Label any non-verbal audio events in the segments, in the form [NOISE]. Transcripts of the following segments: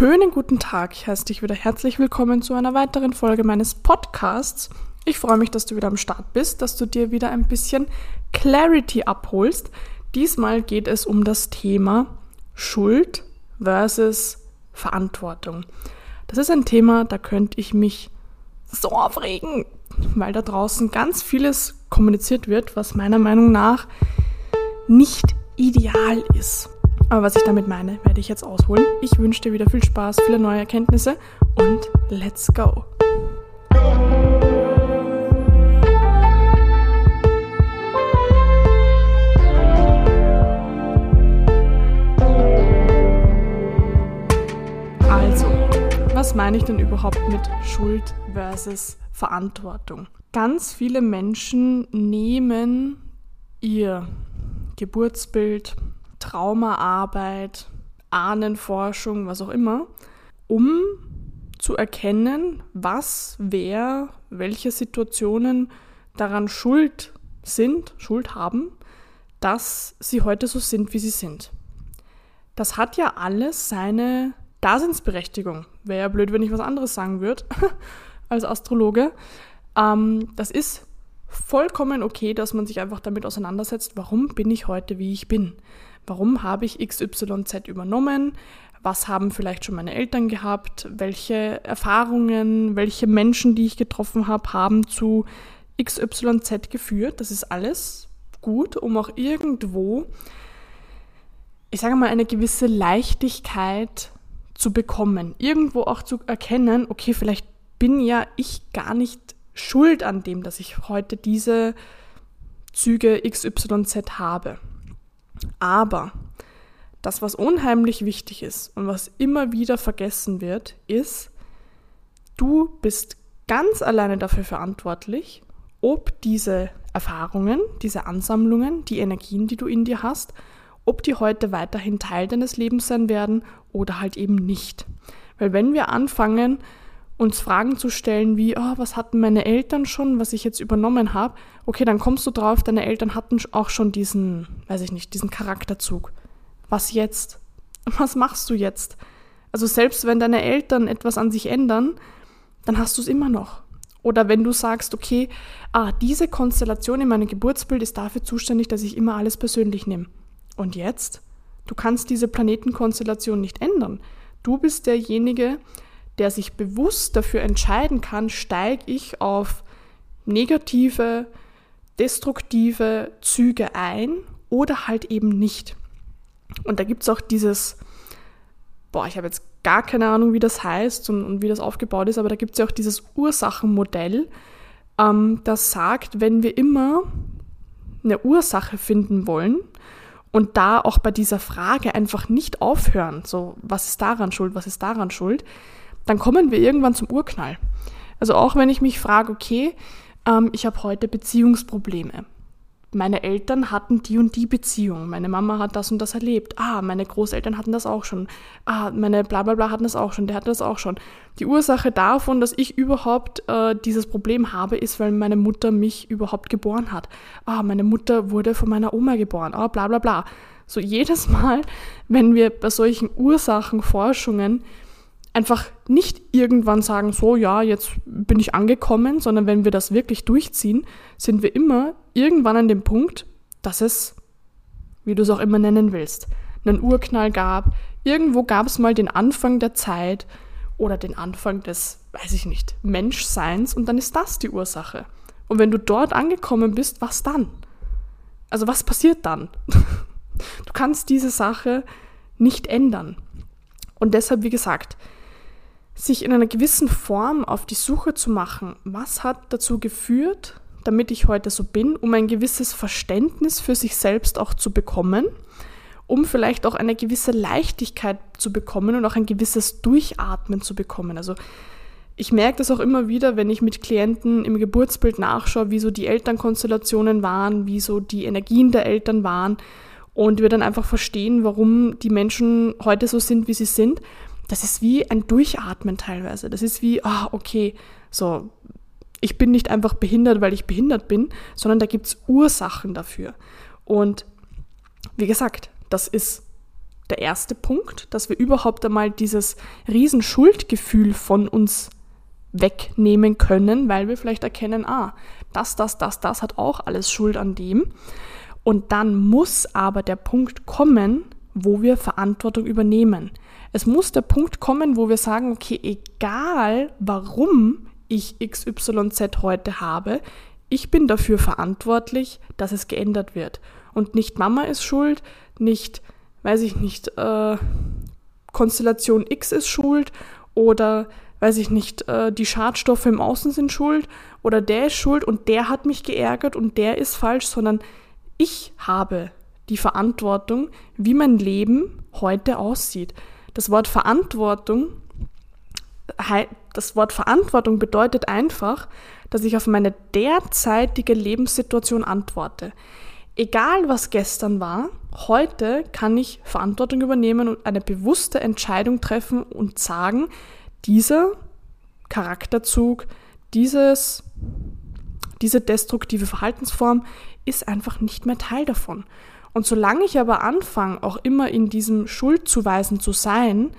schönen guten Tag. Ich heiße dich wieder herzlich willkommen zu einer weiteren Folge meines Podcasts. Ich freue mich, dass du wieder am Start bist, dass du dir wieder ein bisschen Clarity abholst. Diesmal geht es um das Thema Schuld versus Verantwortung. Das ist ein Thema, da könnte ich mich so aufregen, weil da draußen ganz vieles kommuniziert wird, was meiner Meinung nach nicht ideal ist. Aber was ich damit meine, werde ich jetzt ausholen. Ich wünsche dir wieder viel Spaß, viele neue Erkenntnisse und let's go! Also, was meine ich denn überhaupt mit Schuld versus Verantwortung? Ganz viele Menschen nehmen ihr Geburtsbild, Traumaarbeit, Ahnenforschung, was auch immer, um zu erkennen, was, wer, welche Situationen daran schuld sind, Schuld haben, dass sie heute so sind, wie sie sind. Das hat ja alles seine Daseinsberechtigung. Wäre ja blöd, wenn ich was anderes sagen würde [LAUGHS] als Astrologe. Ähm, das ist vollkommen okay, dass man sich einfach damit auseinandersetzt, warum bin ich heute, wie ich bin. Warum habe ich XYZ übernommen? Was haben vielleicht schon meine Eltern gehabt? Welche Erfahrungen, welche Menschen, die ich getroffen habe, haben zu XYZ geführt? Das ist alles gut, um auch irgendwo, ich sage mal, eine gewisse Leichtigkeit zu bekommen. Irgendwo auch zu erkennen, okay, vielleicht bin ja ich gar nicht schuld an dem, dass ich heute diese Züge XYZ habe. Aber das, was unheimlich wichtig ist und was immer wieder vergessen wird, ist, du bist ganz alleine dafür verantwortlich, ob diese Erfahrungen, diese Ansammlungen, die Energien, die du in dir hast, ob die heute weiterhin Teil deines Lebens sein werden oder halt eben nicht. Weil wenn wir anfangen, uns Fragen zu stellen wie, oh, was hatten meine Eltern schon, was ich jetzt übernommen habe, okay, dann kommst du drauf, deine Eltern hatten auch schon diesen, weiß ich nicht, diesen Charakterzug. Was jetzt? [LAUGHS] Was machst du jetzt? Also selbst wenn deine Eltern etwas an sich ändern, dann hast du es immer noch. Oder wenn du sagst, okay, ah, diese Konstellation in meinem Geburtsbild ist dafür zuständig, dass ich immer alles persönlich nehme. Und jetzt? Du kannst diese Planetenkonstellation nicht ändern. Du bist derjenige, der sich bewusst dafür entscheiden kann, steige ich auf negative, destruktive Züge ein oder halt eben nicht. Und da gibt es auch dieses, boah, ich habe jetzt gar keine Ahnung, wie das heißt und, und wie das aufgebaut ist, aber da gibt es ja auch dieses Ursachenmodell, ähm, das sagt, wenn wir immer eine Ursache finden wollen und da auch bei dieser Frage einfach nicht aufhören, so was ist daran schuld, was ist daran schuld, dann kommen wir irgendwann zum Urknall. Also auch wenn ich mich frage, okay, ähm, ich habe heute Beziehungsprobleme. Meine Eltern hatten die und die Beziehung. Meine Mama hat das und das erlebt. Ah, meine Großeltern hatten das auch schon. Ah, meine Blablabla bla bla hatten das auch schon. Der hatte das auch schon. Die Ursache davon, dass ich überhaupt äh, dieses Problem habe, ist, weil meine Mutter mich überhaupt geboren hat. Ah, meine Mutter wurde von meiner Oma geboren. Ah, bla bla bla. So jedes Mal, wenn wir bei solchen Ursachenforschungen einfach nicht irgendwann sagen, so ja, jetzt bin ich angekommen, sondern wenn wir das wirklich durchziehen, sind wir immer irgendwann an dem Punkt, dass es, wie du es auch immer nennen willst, einen Urknall gab. Irgendwo gab es mal den Anfang der Zeit oder den Anfang des, weiß ich nicht, Menschseins und dann ist das die Ursache. Und wenn du dort angekommen bist, was dann? Also was passiert dann? [LAUGHS] Du kannst diese Sache nicht ändern. Und deshalb, wie gesagt, sich in einer gewissen Form auf die Suche zu machen, was hat dazu geführt, damit ich heute so bin, um ein gewisses Verständnis für sich selbst auch zu bekommen, um vielleicht auch eine gewisse Leichtigkeit zu bekommen und auch ein gewisses Durchatmen zu bekommen. Also ich merke das auch immer wieder, wenn ich mit Klienten im Geburtsbild nachschaue, wie so die Elternkonstellationen waren, wie so die Energien der Eltern waren und wir dann einfach verstehen, warum die Menschen heute so sind, wie sie sind das ist wie ein Durchatmen teilweise. Das ist wie, ah, oh, okay, so, ich bin nicht einfach behindert, weil ich behindert bin, sondern da gibt es Ursachen dafür. Und wie gesagt, das ist der erste Punkt, dass wir überhaupt einmal dieses Riesenschuldgefühl von uns wegnehmen können, weil wir vielleicht erkennen, ah, das, das, das, das hat auch alles Schuld an dem. Und dann muss aber der Punkt kommen, wo wir Verantwortung übernehmen. Es muss der Punkt kommen, wo wir sagen, okay, egal warum ich XYZ heute habe, ich bin dafür verantwortlich, dass es geändert wird. Und nicht Mama ist schuld, nicht, weiß ich nicht, äh, Konstellation X ist schuld oder, weiß ich nicht, äh, die Schadstoffe im Außen sind schuld oder der ist schuld und der hat mich geärgert und der ist falsch, sondern ich habe die Verantwortung, wie mein Leben heute aussieht. Das Wort Verantwortung, das Wort Verantwortung bedeutet einfach, dass ich auf meine derzeitige Lebenssituation antworte. Egal was gestern war, heute kann ich Verantwortung übernehmen und eine bewusste Entscheidung treffen und sagen, dieser Charakterzug, dieses, diese destruktive Verhaltensform ist einfach nicht mehr Teil davon. Und solange ich aber anfange, auch immer in diesem Schuldzuweisen zu sein,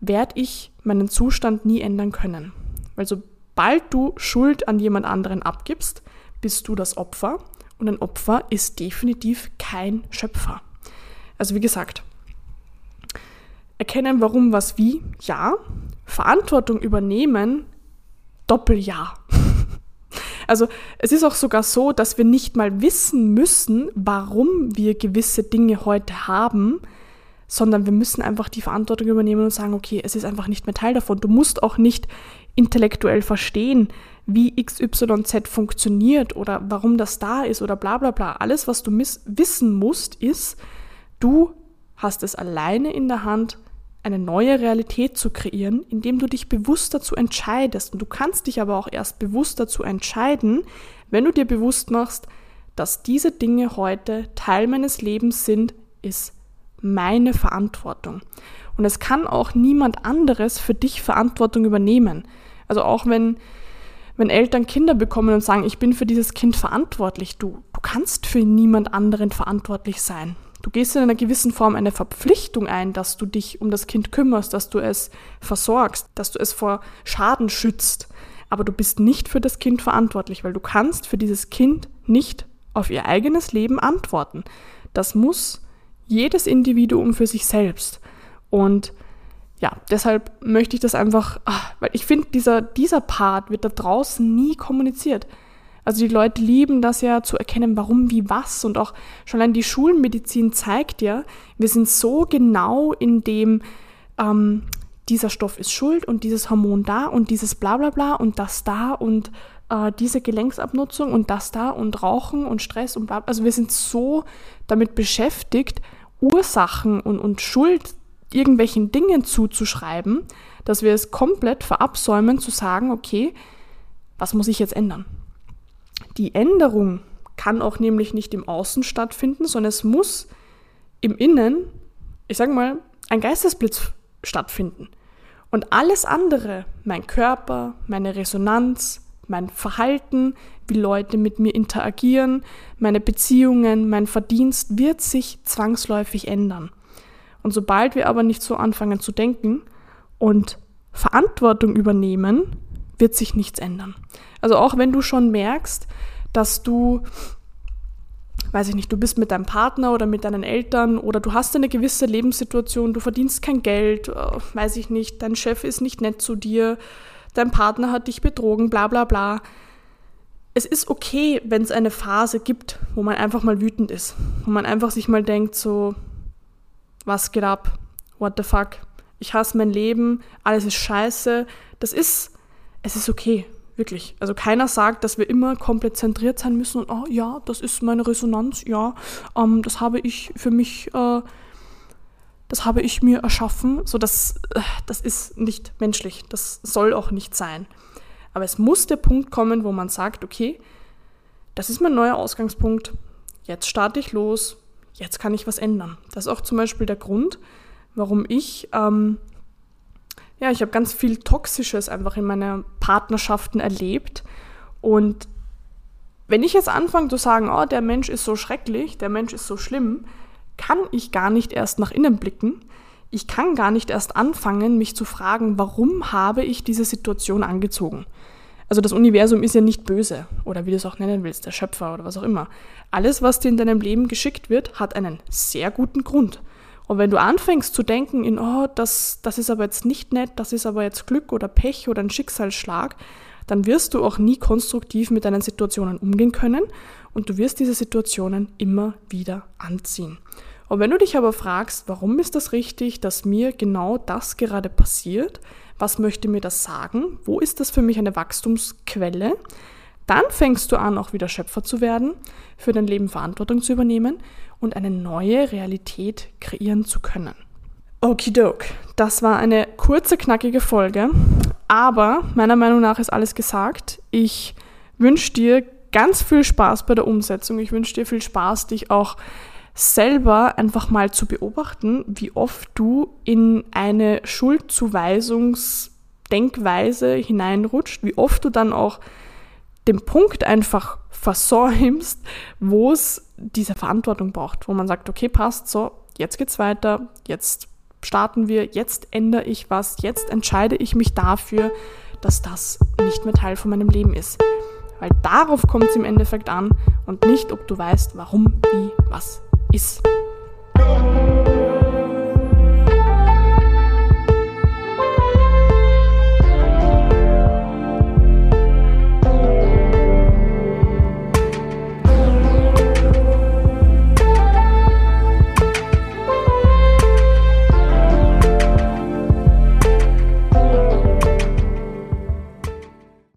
werde ich meinen Zustand nie ändern können. Weil sobald du Schuld an jemand anderen abgibst, bist du das Opfer und ein Opfer ist definitiv kein Schöpfer. Also wie gesagt, erkennen, warum, was, wie, ja. Verantwortung übernehmen, Doppelja. Also es ist auch sogar so, dass wir nicht mal wissen müssen, warum wir gewisse Dinge heute haben, sondern wir müssen einfach die Verantwortung übernehmen und sagen, okay, es ist einfach nicht mehr Teil davon. Du musst auch nicht intellektuell verstehen, wie XYZ funktioniert oder warum das da ist oder bla bla bla. Alles, was du wissen musst, ist, du hast es alleine in der Hand, eine neue Realität zu kreieren, indem du dich bewusst dazu entscheidest. Und du kannst dich aber auch erst bewusst dazu entscheiden, wenn du dir bewusst machst, dass diese Dinge heute Teil meines Lebens sind, ist meine Verantwortung. Und es kann auch niemand anderes für dich Verantwortung übernehmen. Also auch wenn, wenn Eltern Kinder bekommen und sagen, ich bin für dieses Kind verantwortlich, du, du kannst für niemand anderen verantwortlich sein. Du gehst in einer gewissen Form eine Verpflichtung ein, dass du dich um das Kind kümmerst, dass du es versorgst, dass du es vor Schaden schützt. Aber du bist nicht für das Kind verantwortlich, weil du kannst für dieses Kind nicht auf ihr eigenes Leben antworten. Das muss jedes Individuum für sich selbst. Und ja, deshalb möchte ich das einfach, ach, weil ich finde, dieser, dieser Part wird da draußen nie kommuniziert. Also die Leute lieben das ja zu erkennen, warum, wie, was. Und auch schon allein die Schulmedizin zeigt ja, wir sind so genau in dem, ähm, dieser Stoff ist schuld und dieses Hormon da und dieses bla bla bla und das da und äh, diese Gelenksabnutzung und das da und Rauchen und Stress und bla. Also wir sind so damit beschäftigt, Ursachen und, und Schuld irgendwelchen Dingen zuzuschreiben, dass wir es komplett verabsäumen zu sagen, okay, was muss ich jetzt ändern? Die Änderung kann auch nämlich nicht im Außen stattfinden, sondern es muss im Innen, ich sage mal, ein Geistesblitz stattfinden. Und alles andere, mein Körper, meine Resonanz, mein Verhalten, wie Leute mit mir interagieren, meine Beziehungen, mein Verdienst, wird sich zwangsläufig ändern. Und sobald wir aber nicht so anfangen zu denken und Verantwortung übernehmen, wird sich nichts ändern. Also auch wenn du schon merkst, dass du, weiß ich nicht, du bist mit deinem Partner oder mit deinen Eltern oder du hast eine gewisse Lebenssituation, du verdienst kein Geld, äh, weiß ich nicht, dein Chef ist nicht nett zu dir, dein Partner hat dich betrogen, bla bla bla. Es ist okay, wenn es eine Phase gibt, wo man einfach mal wütend ist, wo man einfach sich mal denkt, so, was geht ab? What the fuck? Ich hasse mein Leben, alles ist scheiße. Das ist es ist okay, wirklich. Also keiner sagt, dass wir immer komplett zentriert sein müssen und, oh ja, das ist meine Resonanz, ja, ähm, das habe ich für mich, äh, das habe ich mir erschaffen. So, das, äh, das ist nicht menschlich, das soll auch nicht sein. Aber es muss der Punkt kommen, wo man sagt, okay, das ist mein neuer Ausgangspunkt, jetzt starte ich los, jetzt kann ich was ändern. Das ist auch zum Beispiel der Grund, warum ich ähm, ja, ich habe ganz viel Toxisches einfach in meinen Partnerschaften erlebt. Und wenn ich jetzt anfange zu sagen, oh, der Mensch ist so schrecklich, der Mensch ist so schlimm, kann ich gar nicht erst nach innen blicken. Ich kann gar nicht erst anfangen, mich zu fragen, warum habe ich diese Situation angezogen. Also das Universum ist ja nicht böse oder wie du es auch nennen willst, der Schöpfer oder was auch immer. Alles, was dir in deinem Leben geschickt wird, hat einen sehr guten Grund. Und wenn du anfängst zu denken in, oh, das, das ist aber jetzt nicht nett, das ist aber jetzt Glück oder Pech oder ein Schicksalsschlag, dann wirst du auch nie konstruktiv mit deinen Situationen umgehen können und du wirst diese Situationen immer wieder anziehen. Und wenn du dich aber fragst, warum ist das richtig, dass mir genau das gerade passiert, was möchte mir das sagen, wo ist das für mich eine Wachstumsquelle, dann fängst du an, auch wieder Schöpfer zu werden, für dein Leben Verantwortung zu übernehmen und eine neue Realität kreieren zu können. Okidok, das war eine kurze, knackige Folge, aber meiner Meinung nach ist alles gesagt. Ich wünsche dir ganz viel Spaß bei der Umsetzung. Ich wünsche dir viel Spaß, dich auch selber einfach mal zu beobachten, wie oft du in eine Schuldzuweisungsdenkweise hineinrutscht, wie oft du dann auch den Punkt einfach versäumst, wo es diese Verantwortung braucht, wo man sagt, okay, passt so, jetzt geht's weiter, jetzt starten wir, jetzt ändere ich was, jetzt entscheide ich mich dafür, dass das nicht mehr Teil von meinem Leben ist. Weil darauf kommt es im Endeffekt an und nicht, ob du weißt, warum, wie, was ist.